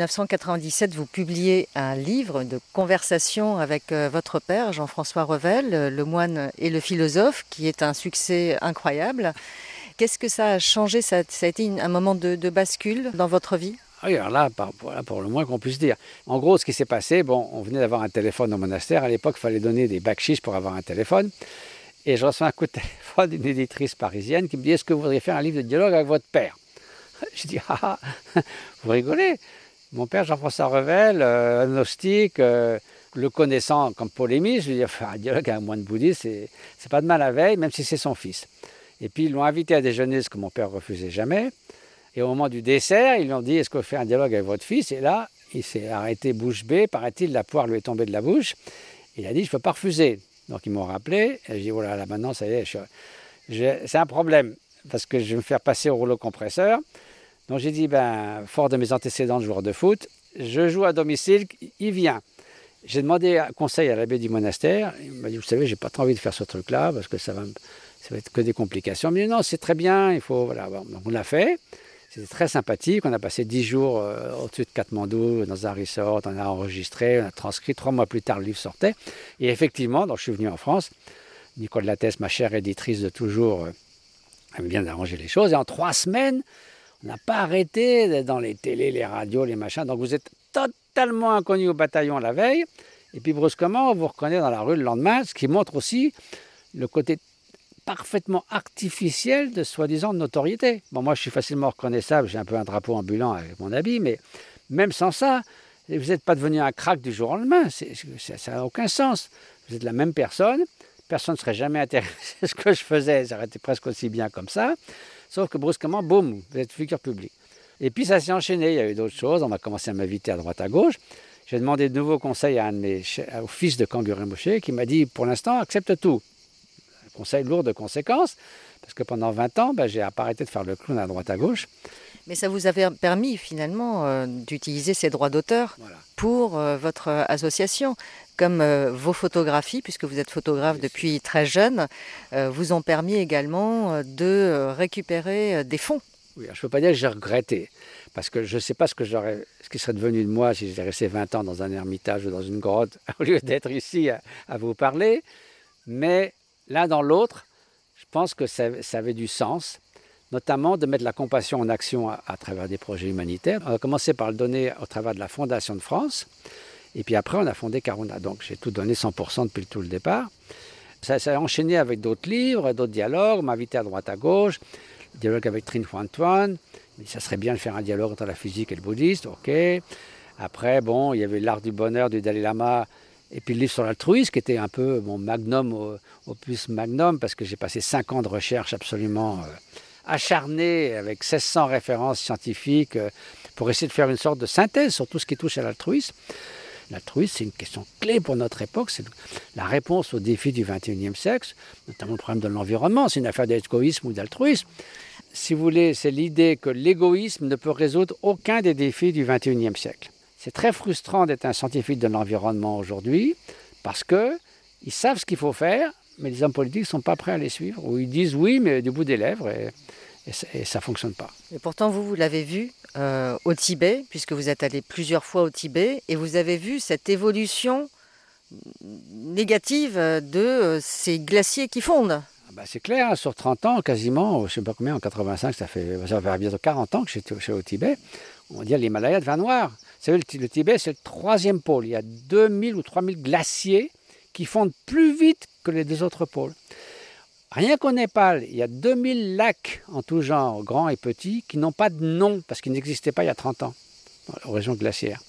[SPEAKER 2] 1997, vous publiez un livre de conversation avec euh, votre père, Jean-François Revel, euh, le moine et le philosophe, qui est un succès incroyable. Qu'est-ce que ça a changé? Ça, a été un moment de, bascule dans votre vie?
[SPEAKER 3] Ah oui, alors là, pour le moins qu'on puisse dire. En gros, ce qui s'est passé, bon, on venait d'avoir un téléphone au monastère. À l'époque, il fallait donner des bakchis pour avoir un téléphone. Et je reçois un coup de téléphone d'une éditrice parisienne qui me dit Est-ce que vous voudriez faire un livre de dialogue avec votre père? [LAUGHS] Je dis Ah, ah vous rigolez? Mon père, Jean-François Revel, euh, agnostique, euh, le connaissant comme polémiste, je lui dis Faire un dialogue avec un moine bouddhiste, c'est, pas de mal à veille, même si c'est son fils. Et puis ils l'ont invité à déjeuner, ce que mon père refusait jamais. Et au moment du dessert, ils lui ont dit Est-ce que vous faites un dialogue avec votre fils? Et là, il s'est arrêté bouche bée, paraît-il, la poire lui est tombée de la bouche. Il a dit Je ne peux pas refuser. Donc ils m'ont rappelé. Et j'ai dit Voilà, là maintenant, ça y est, c'est un problème parce que je vais me faire passer au rouleau compresseur. Donc j'ai dit, ben, fort de mes antécédents de joueur de foot, je joue à domicile, il vient. J'ai demandé conseil à l'abbé du monastère. Il m'a dit, vous savez, j'ai pas trop envie de faire ce truc-là parce que ça va, ça va être que des complications. Mais non, c'est très bien, il faut, voilà. donc on l'a fait. C'était très sympathique. On a passé dix jours euh, au-dessus de Katmandou, dans un resort. On a enregistré, on a transcrit. Trois mois plus tard, le livre sortait. Et effectivement, donc je suis venu en France. Nicole Lattès, ma chère éditrice de toujours, euh, aime bien d'arranger les choses. Et en trois semaines, on n'a pas arrêté dans les télés, les radios, les machins. Donc vous êtes totalement inconnu au bataillon la veille. Et puis brusquement, on vous reconnaît dans la rue le lendemain, ce qui montre aussi le côté parfaitement artificiel de soi-disant notoriété. Bon, moi, je suis facilement reconnaissable, j'ai un peu un drapeau ambulant avec mon habit, mais même sans ça, vous n'êtes pas devenu un crack du jour au lendemain. ça n'a aucun sens. Vous êtes la même personne, personne ne serait jamais intéressé à ce que je faisais, ça aurait presque aussi bien comme ça. Sauf que brusquement, boum, vous êtes figure publique. Et puis ça s'est enchaîné, il y a eu d'autres choses, on va commencer à m'inviter à droite à gauche. J'ai demandé de nouveaux conseils à un de mes, au fils de Kangurin Moshe qui m'a dit pour l'instant, accepte tout. Un conseil lourd de conséquences, parce que pendant 20 ans, ben, j'ai arrêté de faire le clown à droite à gauche.
[SPEAKER 2] Mais ça vous avait permis finalement euh, d'utiliser ces droits d'auteur pour euh, votre association comme euh, vos photographies, puisque vous êtes photographe depuis très jeune, euh, vous ont permis également euh, de récupérer des fonds.
[SPEAKER 3] Oui, je ne peux pas dire que j'ai regretté, parce que je ne sais pas ce, que ce qui serait devenu de moi si j'étais resté 20 ans dans un ermitage ou dans une grotte, [LAUGHS] au lieu d'être ici à, vous parler. Mais l'un dans l'autre, je pense que ça, avait du sens, notamment de mettre la compassion en action à, à, travers des projets humanitaires. On a commencé par le donner au travers de la Fondation de France. Et puis après, on a fondé Caruna. Donc j'ai tout donné 100% depuis tout le départ. Ça s'est enchaîné avec d'autres livres, d'autres dialogues, m'inviter à droite à gauche, dialogue avec Trin Antoine. Mais ça serait bien de faire un dialogue entre la physique et le bouddhiste, ok. Après, bon, il y avait l'art du bonheur du Dalai Lama et puis le livre sur l'altruisme qui était un peu mon magnum opus magnum parce que j'ai passé cinq ans de recherche absolument euh, acharnée avec 1600 références scientifiques euh, pour essayer de faire une sorte de synthèse sur tout ce qui touche à l'altruisme. L'altruisme, c'est une question clé pour notre époque. C'est la réponse aux défis du XXIe siècle, notamment le problème de l'environnement. C'est une affaire d'égoïsme ou d'altruisme. Si vous voulez, c'est l'idée que l'égoïsme ne peut résoudre aucun des défis du XXIe siècle. C'est très frustrant d'être un scientifique de l'environnement aujourd'hui parce que ils savent ce qu'il faut faire, mais les hommes politiques ne sont pas prêts à les suivre, ou ils disent oui, mais du bout des lèvres, et ça ne fonctionne pas.
[SPEAKER 2] Et pourtant, vous, vous l'avez vu, euh, au Tibet, puisque vous êtes allé plusieurs fois au Tibet, et vous avez vu cette évolution négative de euh, ces glaciers qui fondent.
[SPEAKER 3] Ah bah, c'est clair, hein, sur 30 ans, quasiment, je ne sais pas combien, en 85, ça fait, ça fait bientôt 40 ans que j'étais au Tibet, on dire l'Himalaya devient noir. Vous savez, le, Tibet, c'est le troisième pôle. Il y a 2000 ou 3000 glaciers qui fondent plus vite que les deux autres pôles. Rien qu'au Népal, il y a 2000 lacs en tout genre, grands et petits, qui n'ont pas de nom parce qu'ils n'existaient pas il y a 30 ans, aux régions glaciaires.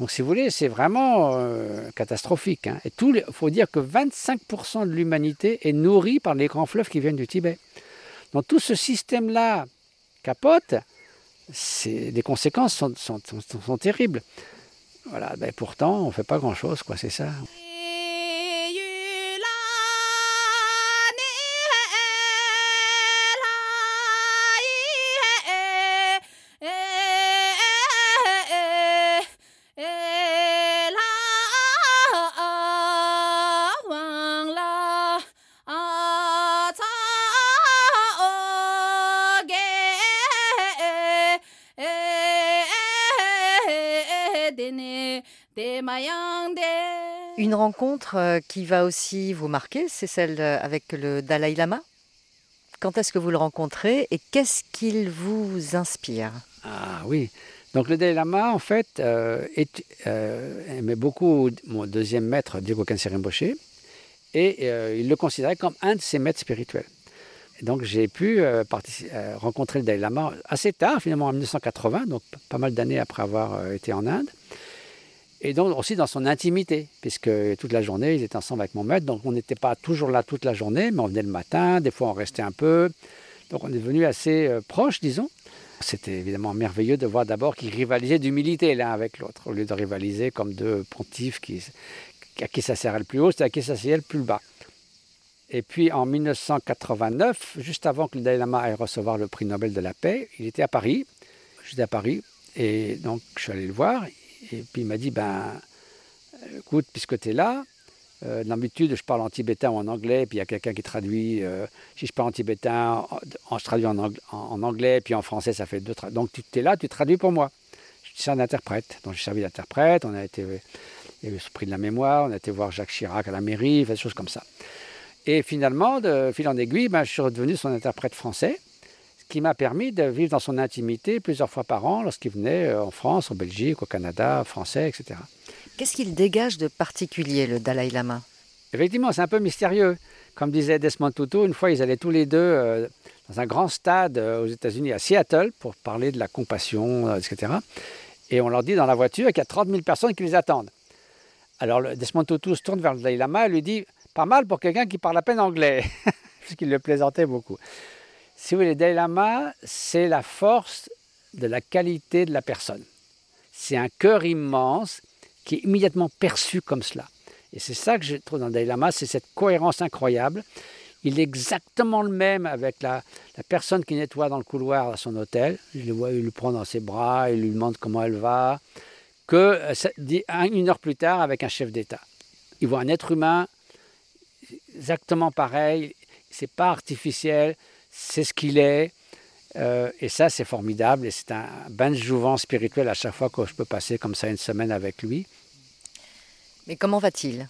[SPEAKER 3] Donc, si vous voulez, c'est vraiment euh, catastrophique. Hein. Et il faut dire que 25% de l'humanité est nourrie par les grands fleuves qui viennent du Tibet. Donc, tout ce système-là capote. Les conséquences sont, sont, terribles. Voilà, ben, pourtant, on ne fait pas grand-chose, quoi, c'est ça.
[SPEAKER 2] Une rencontre euh, qui va aussi vous marquer, c'est celle euh, avec le Dalai Lama. Quand est-ce que vous le rencontrez et qu'est-ce qu'il vous inspire?
[SPEAKER 3] Ah oui, donc le Dalai Lama, en fait, euh, aimait beaucoup mon deuxième maître, Diego Khyentse Rinpoche, et il le considérait comme un de ses maîtres spirituels. donc j'ai pu rencontrer le Dalai Lama assez tard, finalement en 1980, donc pas mal d'années après avoir été en Inde et donc aussi dans son intimité, puisque toute la journée, ils étaient ensemble avec mon maître, donc on n'était pas toujours là toute la journée, mais on venait le matin, des fois on restait un peu, donc on est devenu assez euh, proches, disons. C'était évidemment merveilleux de voir d'abord qu'ils rivalisaient d'humilité l'un avec l'autre, au lieu de rivaliser comme deux pontifs qui, à qui ça serrait le plus haut, c'était à qui ça serrait le plus bas. Et puis en 1989, juste avant que le Dalai Lama aille recevoir le prix Nobel de la paix, il était à Paris, j'étais à Paris, et donc je suis allé le voir, et puis il m'a dit, ben, écoute, puisque tu es là, euh, d'habitude je parle en tibétain ou en anglais, puis il y a quelqu'un qui traduit. Euh, si je parle en tibétain, je traduis en, anglais, puis en français, ça fait deux Donc tu es là, tu traduis pour moi. Je suis un interprète. Donc j'ai servi d'interprète, on a été, il a eu ce prix de la mémoire, on a été voir Jacques Chirac à la mairie, des choses comme ça. Et finalement, de fil en aiguille, ben, je suis redevenu son interprète français qui m'a permis de vivre dans son intimité plusieurs fois par an lorsqu'il venait euh, en France, en Belgique, au Canada, français, etc.
[SPEAKER 2] Qu'est-ce qu'il dégage de particulier, le Dalai Lama?
[SPEAKER 3] Effectivement, c'est un peu mystérieux. Comme disait Desmond Tutu, une fois, ils allaient tous les deux euh, dans un grand stade euh, aux États-Unis, à Seattle, pour parler de la compassion, etc. Et on leur dit dans la voiture qu'il y a 30 000 personnes qui les attendent. Alors Desmond Tutu se tourne vers le Dalai Lama et lui dit Pas mal pour quelqu'un qui parle à peine anglais, [LAUGHS] puisqu'il le plaisantait beaucoup. Si vous voulez, le Dalai Lama, c'est la force de la qualité de la personne. C'est un cœur immense qui est immédiatement perçu comme cela. Et c'est ça que je trouve dans le Dalai Lama, c'est cette cohérence incroyable. Il est exactement le même avec la, personne qui nettoie dans le couloir à son hôtel. Je le vois, il le prend dans ses bras, il lui demande comment elle va, que euh, une heure plus tard avec un chef d'État. Il voit un être humain exactement pareil, c'est pas artificiel, c'est ce qu'il est. Euh, et ça, c'est formidable. Et c'est un bain de jouvence spirituel à chaque fois que je peux passer comme ça une semaine avec lui.
[SPEAKER 2] Mais comment va-t-il?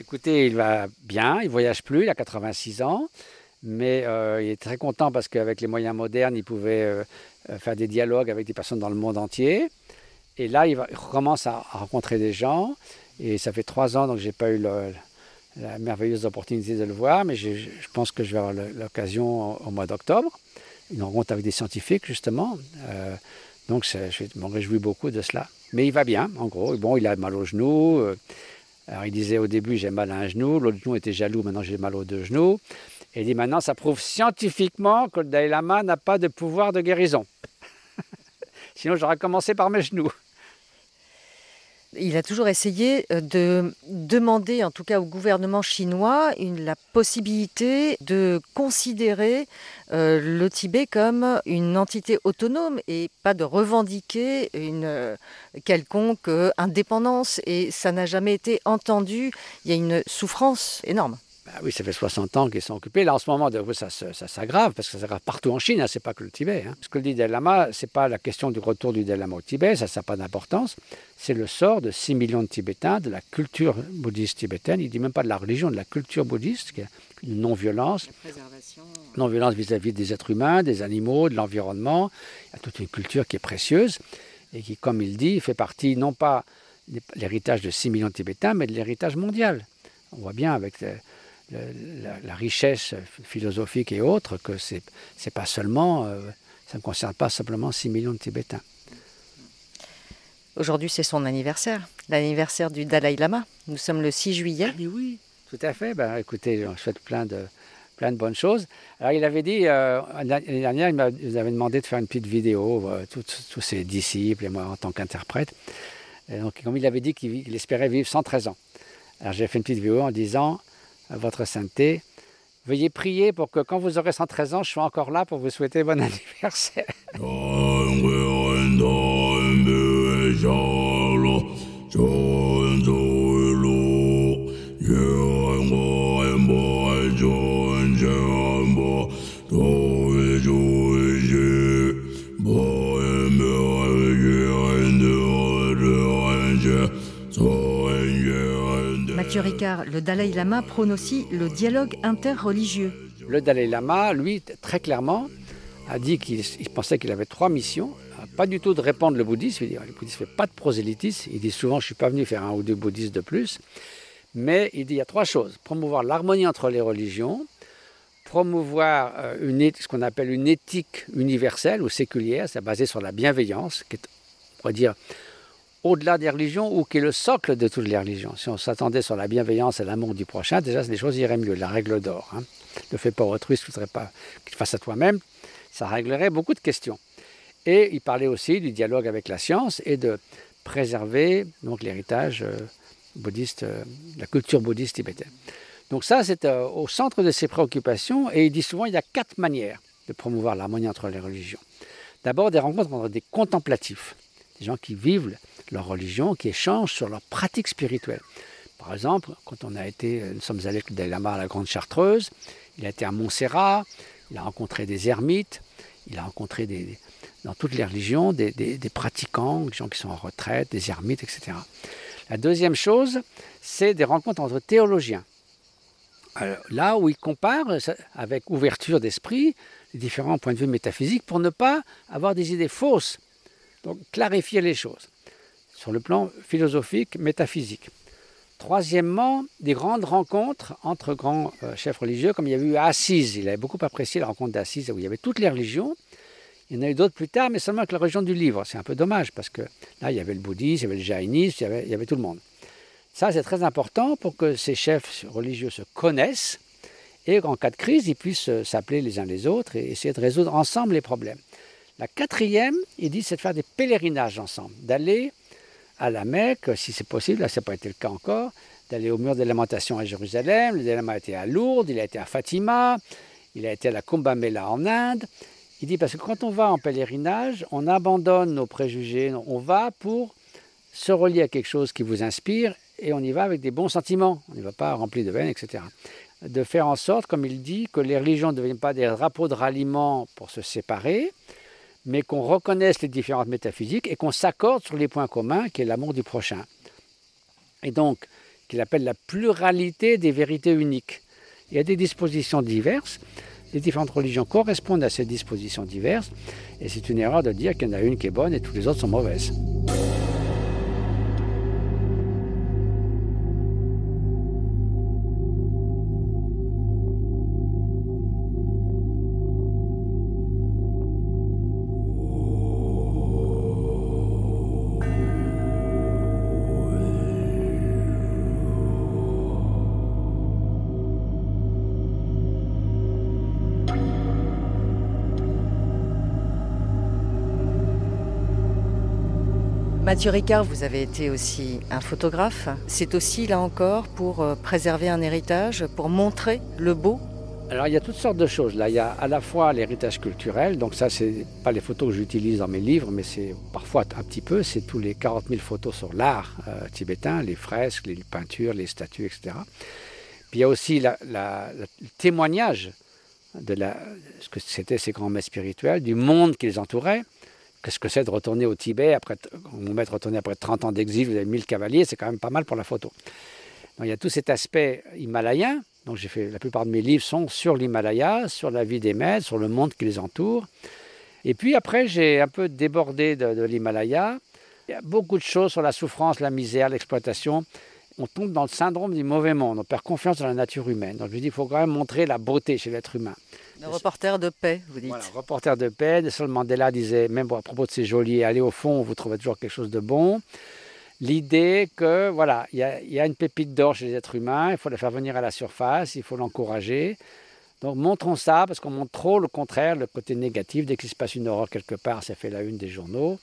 [SPEAKER 3] Écoutez, il va bien. Il voyage plus. Il a 86 ans. Mais euh, il est très content parce qu'avec les moyens modernes, il pouvait euh, faire des dialogues avec des personnes dans le monde entier. Et là, il, va, recommence à, rencontrer des gens. Et ça fait trois ans, donc j'ai pas eu le, la merveilleuse opportunité de le voir, mais je, pense que je vais avoir l'occasion au, mois d'octobre. Une rencontre avec des scientifiques, justement. Euh, donc, je m'en réjouis beaucoup de cela. Mais il va bien, en gros. Bon, il a mal au genou. Euh, alors, il disait au début, j'ai mal à un genou. L'autre genou était jaloux, maintenant j'ai mal aux deux genoux. Et il dit maintenant, ça prouve scientifiquement que le Dalai Lama n'a pas de pouvoir de guérison. [LAUGHS] Sinon, j'aurais commencé par mes genoux.
[SPEAKER 2] Il a toujours essayé euh, de demander, en tout cas au gouvernement chinois, la possibilité de considérer euh, le Tibet comme une entité autonome et pas de revendiquer une euh, quelconque indépendance. Et ça n'a jamais été entendu. Il y a une souffrance énorme.
[SPEAKER 3] Bah oui, ça fait 60 ans qu'ils sont occupés. Là, en ce moment, ça, ça, s'aggrave, parce que ça s'aggrave partout en Chine, hein, c'est pas que le Tibet. Hein. Ce que dit Dalai Lama, c'est pas la question du retour du Dalai Lama au Tibet, ça n'a pas d'importance. C'est le sort de 6 millions de Tibétains, de la culture bouddhiste tibétaine. Il dit même pas de la religion, de la culture bouddhiste, qui est une non-violence. Non-violence vis-à-vis des êtres humains, des animaux, de l'environnement. Il y a toute une culture qui est précieuse et qui, comme il dit, fait partie non pas de l'héritage de 6 millions de Tibétains, mais de l'héritage mondial. On voit bien avec la, richesse philosophique et autres, que c'est n'est pas seulement, euh, ça ne concerne pas simplement 6 millions de Tibétains.
[SPEAKER 2] Aujourd'hui, c'est son anniversaire, l'anniversaire du Dalai Lama. Nous sommes le 6 juillet.
[SPEAKER 3] Ah, oui, tout à fait. Ben, écoutez, je souhaite plein de, plein de bonnes choses. Alors, il avait dit, euh, l'année dernière, il nous avait demandé de faire une petite vidéo, euh, tous ses disciples et moi en tant qu'interprète. Donc, comme il avait dit qu'il espérait vivre 113 ans. Alors, j'ai fait une petite vidéo en disant votre sainteté. Veuillez prier pour que quand vous aurez 113 ans, je sois encore là pour vous souhaiter bon [LAUGHS] anniversaire.
[SPEAKER 2] Mathieu Ricard, le Dalai Lama prône aussi le dialogue interreligieux.
[SPEAKER 3] Le Dalai Lama, lui, très clairement, a dit qu'il pensait qu'il avait trois missions. Pas du tout de répandre le bouddhisme. Il dit le bouddhisme ne fait pas de prosélytisme. Il dit souvent je ne suis pas venu faire un ou deux bouddhistes de plus. Mais il dit il y a trois choses promouvoir l'harmonie entre les religions, promouvoir euh, ce qu'on appelle une éthique universelle ou séculière, c'est basé sur la bienveillance, qui est, on pourrait dire, au-delà des religions ou qui est le socle de toutes les religions. Si on s'attendait sur la bienveillance et l'amour du prochain, déjà les choses iraient mieux, la règle d'or. Hein. Ne fais pas autrui ce que pas qu'il fasse à toi-même, ça réglerait beaucoup de questions. Et il parlait aussi du dialogue avec la science et de préserver donc l'héritage euh, bouddhiste, euh, la culture bouddhiste tibétaine. Donc ça, c'est euh, au centre de ses préoccupations et il dit souvent il y a quatre manières de promouvoir l'harmonie entre les religions. D'abord, des rencontres entre des contemplatifs, des gens qui vivent leur religion, qui échangent sur leurs pratiques spirituelles. Par exemple, quand on a été, nous sommes allés avec le Dalai Lama à la Grande Chartreuse, il a été à Montserrat, il a rencontré des ermites, il a rencontré dans toutes les religions des, pratiquants, des gens qui sont en retraite, des ermites, etc. La deuxième chose, c'est des rencontres entre théologiens. là où il compare avec ouverture d'esprit les différents points de vue métaphysiques pour ne pas avoir des idées fausses. Donc clarifier les choses sur le plan philosophique, métaphysique. Troisièmement, des grandes rencontres entre grands euh, chefs religieux, comme il y a eu à Assise. Il avait beaucoup apprécié la rencontre d'Assise, où il y avait toutes les religions. Il y en a eu d'autres plus tard, mais seulement avec la religion du livre. C'est un peu dommage, parce que là, il y avait le bouddhisme, il y avait le jaïnisme, il y avait, il y avait tout le monde. Ça, c'est très important pour que ces chefs religieux se connaissent et qu'en cas de crise, ils puissent euh, s'appeler les uns les autres et essayer de résoudre ensemble les problèmes. La quatrième, il dit, c'est de faire des pèlerinages ensemble, d'aller à la Mecque, si c'est possible, là ça n'a pas été le cas encore, d'aller au mur des lamentations à Jérusalem. Le Dalai a été à Lourdes, il a été à Fatima, il a été à la Kumbh en Inde. Il dit parce que quand on va en pèlerinage, on abandonne nos préjugés, on va pour se relier à quelque chose qui vous inspire et on y va avec des bons sentiments. On n'y va pas rempli de veine, etc. De faire en sorte, comme il dit, que les religions ne deviennent pas des drapeaux de ralliement pour se séparer, mais qu'on reconnaisse les différentes métaphysiques et qu'on s'accorde sur les points communs, qui est l'amour du prochain. Et donc, qu'il appelle la pluralité des vérités uniques. Il y a des dispositions diverses. Les différentes religions correspondent à ces dispositions diverses. Et c'est une erreur de dire qu'il y en a une qui est bonne et toutes les autres sont mauvaises.
[SPEAKER 2] Mathieu Ricard, vous avez été aussi un photographe. C'est aussi, là encore, pour euh, préserver un héritage, pour montrer le beau
[SPEAKER 3] alors il y a toutes sortes de choses. Là, il y a à la fois l'héritage culturel, donc ça c'est pas les photos que j'utilise dans mes livres, mais c'est parfois un petit peu, c'est tous les 40 000 photos sur l'art euh, tibétain, les fresques, les peintures, les statues, etc. Puis il y a aussi le témoignage de ce que c'était ces grands maîtres spirituels, du monde qui les entourait. Qu'est-ce que c'est de retourner au Tibet après, vous met retourner après 30 ans d'exil, vous avez 1000 cavaliers, c'est quand même pas mal pour la photo. Il y a tout cet aspect himalayen. Donc j'ai fait la plupart de mes livres sont sur l'Himalaya, sur la vie des maîtres, sur le monde qui les entoure. Et puis après, j'ai un peu débordé de, de l'Himalaya. Il y a beaucoup de choses sur la souffrance, la misère, l'exploitation. On tombe dans le syndrome du mauvais monde. On perd confiance dans la nature humaine. Donc je dis, il faut quand même montrer la beauté chez l'être humain.
[SPEAKER 2] Le reporter de paix, vous dites.
[SPEAKER 3] Voilà, reporter de paix. Nelson Mandela disait, même à propos de ces jolis, allez au fond, vous trouvez toujours quelque chose de bon. L'idée que, voilà, il y, a une pépite d'or chez les êtres humains, il faut la faire venir à la surface, il faut l'encourager. Donc montrons ça, parce qu'on montre trop le contraire, le côté négatif. Dès qu'il se passe une horreur quelque part, ça fait la une des journaux.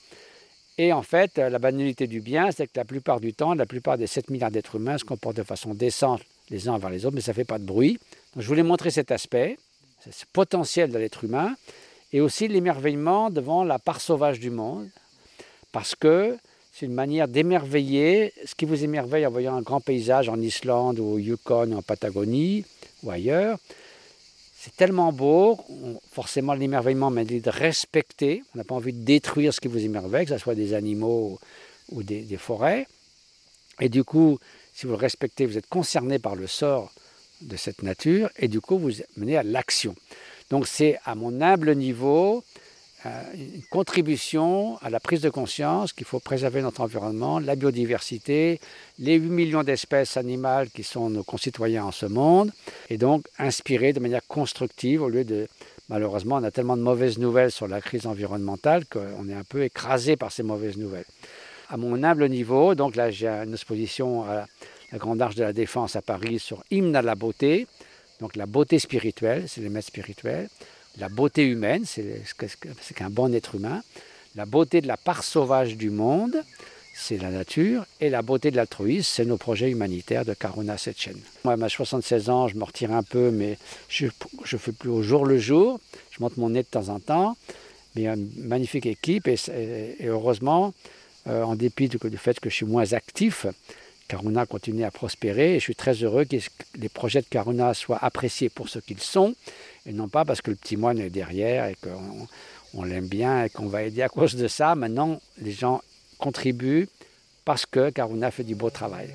[SPEAKER 3] Et en fait, la banalité du bien, c'est que la plupart du temps, la plupart des 7 milliards d'êtres humains se comportent de façon décente les uns envers les autres, mais ça ne fait pas de bruit. Donc je voulais montrer cet aspect ce potentiel de l'être humain, et aussi l'émerveillement devant la part sauvage du monde, parce que c'est une manière d'émerveiller. Ce qui vous émerveille en voyant un grand paysage en Islande ou au Yukon ou en Patagonie ou ailleurs, c'est tellement beau, forcément l'émerveillement m'a dit de respecter, on n'a pas envie de détruire ce qui vous émerveille, que ce soit des animaux ou des, des forêts. Et du coup, si vous le respectez, vous êtes concerné par le sort de cette nature et du coup, vous menez à l'action. Donc c'est à mon humble niveau une contribution à la prise de conscience qu'il faut préserver notre environnement, la biodiversité, les 8 millions d'espèces animales qui sont nos concitoyens en ce monde, et donc inspirer de manière constructive au lieu de... Malheureusement, on a tellement de mauvaises nouvelles sur la crise environnementale qu'on est un peu écrasé par ces mauvaises nouvelles. À mon humble niveau, donc là j'ai une exposition à la Grande Arche de la Défense à Paris sur Hymne à la beauté, donc la beauté spirituelle, c'est les maîtres spirituels la beauté humaine, c'est qu'un bon être humain, la beauté de la part sauvage du monde, c'est la nature, et la beauté de l'altruisme, c'est nos projets humanitaires de Karuna Setchen. Moi, à 76 ans, je me retire un peu, mais je ne fais plus au jour le jour. Je monte mon nez de temps en temps, mais il y a une magnifique équipe, et, heureusement, euh, en dépit du, fait que je suis moins actif, Karuna continue à prospérer, et je suis très heureux que les projets de Karuna soient appréciés pour ce qu'ils sont, et non pas parce que le petit moine est derrière et qu'on on, l'aime bien et qu'on va aider à cause de ça. Maintenant, les gens contribuent parce que Karuna fait du beau travail.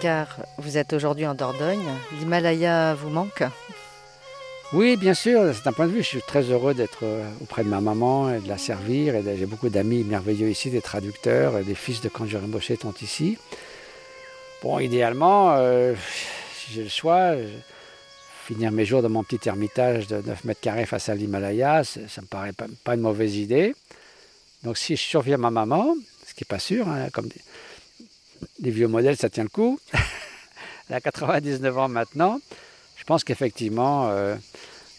[SPEAKER 2] Ricard, vous êtes aujourd'hui en Dordogne. L'Himalaya vous manque
[SPEAKER 3] Oui, bien sûr. C'est un point de vue, je suis très heureux d'être euh, auprès de ma maman et de la servir. J'ai beaucoup d'amis merveilleux ici, des traducteurs, des fils de Rinpoche sont ici. Bon, idéalement, euh, si j'ai le choix, finir mes jours dans mon petit ermitage de 9 mètres carrés face à l'Himalaya, ça me paraît pas, une mauvaise idée. Donc si je surviens ma maman, ce qui n'est pas sûr, hein, comme vieux modèles, ça tient le coup. [LAUGHS] Elle a 99 ans maintenant. Je pense qu'effectivement, euh,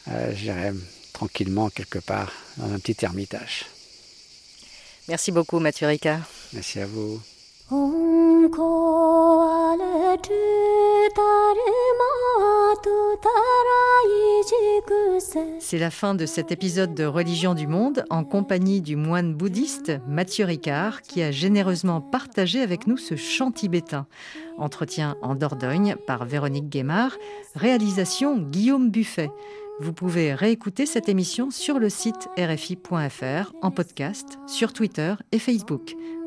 [SPEAKER 3] euh, j'irai tranquillement quelque part dans un petit ermitage.
[SPEAKER 2] Merci beaucoup, Mathieu Ricard.
[SPEAKER 3] Merci à vous.
[SPEAKER 2] C'est la fin de cet épisode de Religion du Monde en compagnie du moine bouddhiste Mathieu Ricard qui a généreusement partagé avec nous ce chant tibétain. Entretien en Dordogne par Véronique Guémard, réalisation Guillaume Buffet. Vous pouvez réécouter cette émission sur le site rfi.fr, en podcast, sur Twitter et Facebook.